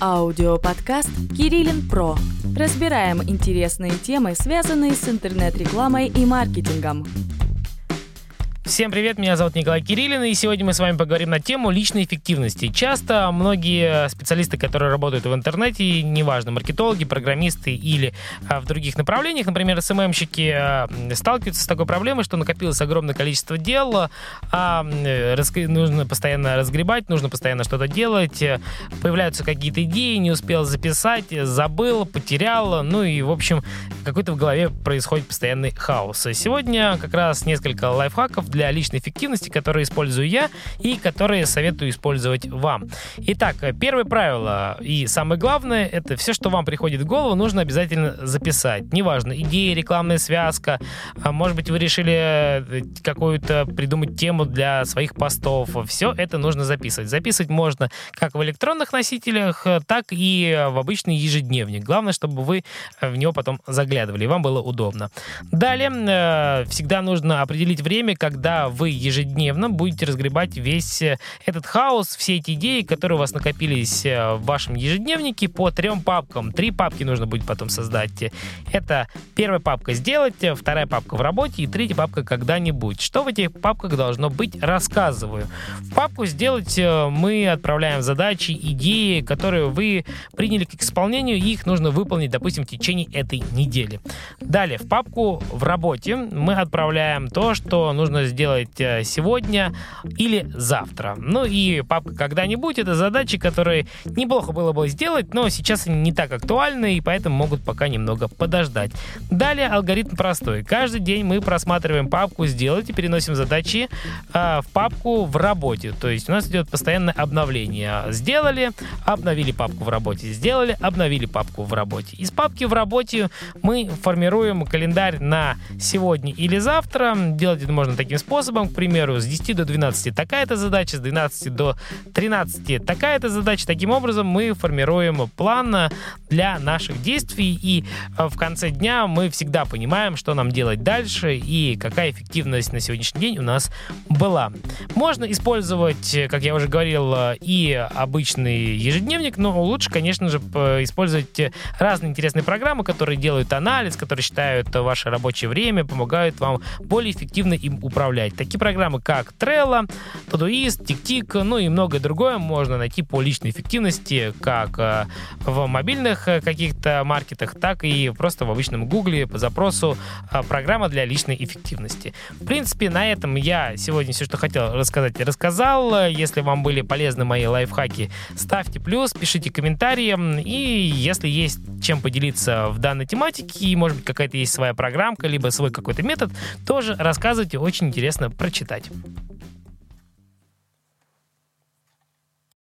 Аудиоподкаст «Кириллин Про». Разбираем интересные темы, связанные с интернет-рекламой и маркетингом. Всем привет, меня зовут Николай Кириллин, и сегодня мы с вами поговорим на тему личной эффективности. Часто многие специалисты, которые работают в интернете, неважно, маркетологи, программисты или а, в других направлениях, например, СММщики, а, сталкиваются с такой проблемой, что накопилось огромное количество дел, а нужно постоянно разгребать, нужно постоянно что-то делать, появляются какие-то идеи, не успел записать, забыл, потерял, ну и, в общем, какой-то в голове происходит постоянный хаос. Сегодня как раз несколько лайфхаков для личной эффективности, которые использую я и которые советую использовать вам. Итак, первое правило и самое главное, это все, что вам приходит в голову, нужно обязательно записать. Неважно, идея, рекламная связка, а, может быть, вы решили э, какую-то придумать тему для своих постов. Все это нужно записывать. Записывать можно как в электронных носителях, так и в обычный ежедневник. Главное, чтобы вы в него потом заглядывали, и вам было удобно. Далее, э, всегда нужно определить время, когда когда вы ежедневно будете разгребать весь э, этот хаос, все эти идеи, которые у вас накопились э, в вашем ежедневнике по трем папкам. Три папки нужно будет потом создать. Это первая папка «Сделать», вторая папка «В работе» и третья папка «Когда-нибудь». Что в этих папках должно быть, рассказываю. В папку «Сделать» э, мы отправляем задачи, идеи, которые вы приняли к исполнению, и их нужно выполнить, допустим, в течение этой недели. Далее, в папку «В работе» мы отправляем то, что нужно сделать э, сегодня или завтра. Ну и папка когда-нибудь это задачи, которые неплохо было бы сделать, но сейчас они не так актуальны, и поэтому могут пока немного подождать. Далее алгоритм простой. Каждый день мы просматриваем папку «Сделать» и переносим задачи э, в папку «В работе». То есть у нас идет постоянное обновление. Сделали, обновили папку в работе. Сделали, обновили папку в работе. Из папки в работе мы формируем календарь на сегодня или завтра. Делать это можно таким способом к примеру, с 10 до 12 такая-то задача, с 12 до 13 такая-то задача. Таким образом, мы формируем план для наших действий, и э, в конце дня мы всегда понимаем, что нам делать дальше и какая эффективность на сегодняшний день у нас была. Можно использовать, как я уже говорил, и обычный ежедневник, но лучше, конечно же, использовать разные интересные программы, которые делают анализ, которые считают ваше рабочее время, помогают вам более эффективно им управлять управлять. Такие программы, как Trello, Todoist, TickTick, ну и многое другое можно найти по личной эффективности, как э, в мобильных э, каких-то маркетах, так и просто в обычном Гугле по запросу э, программа для личной эффективности. В принципе, на этом я сегодня все, что хотел рассказать, рассказал. Если вам были полезны мои лайфхаки, ставьте плюс, пишите комментарии. И если есть чем поделиться в данной тематике, и, может быть, какая-то есть своя программка, либо свой какой-то метод, тоже рассказывайте, очень интересно интересно прочитать.